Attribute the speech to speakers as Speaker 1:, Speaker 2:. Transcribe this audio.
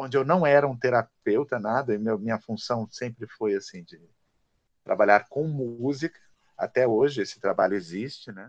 Speaker 1: onde eu não era um terapeuta, nada, e meu, minha função sempre foi assim de trabalhar com música. Até hoje esse trabalho existe, né?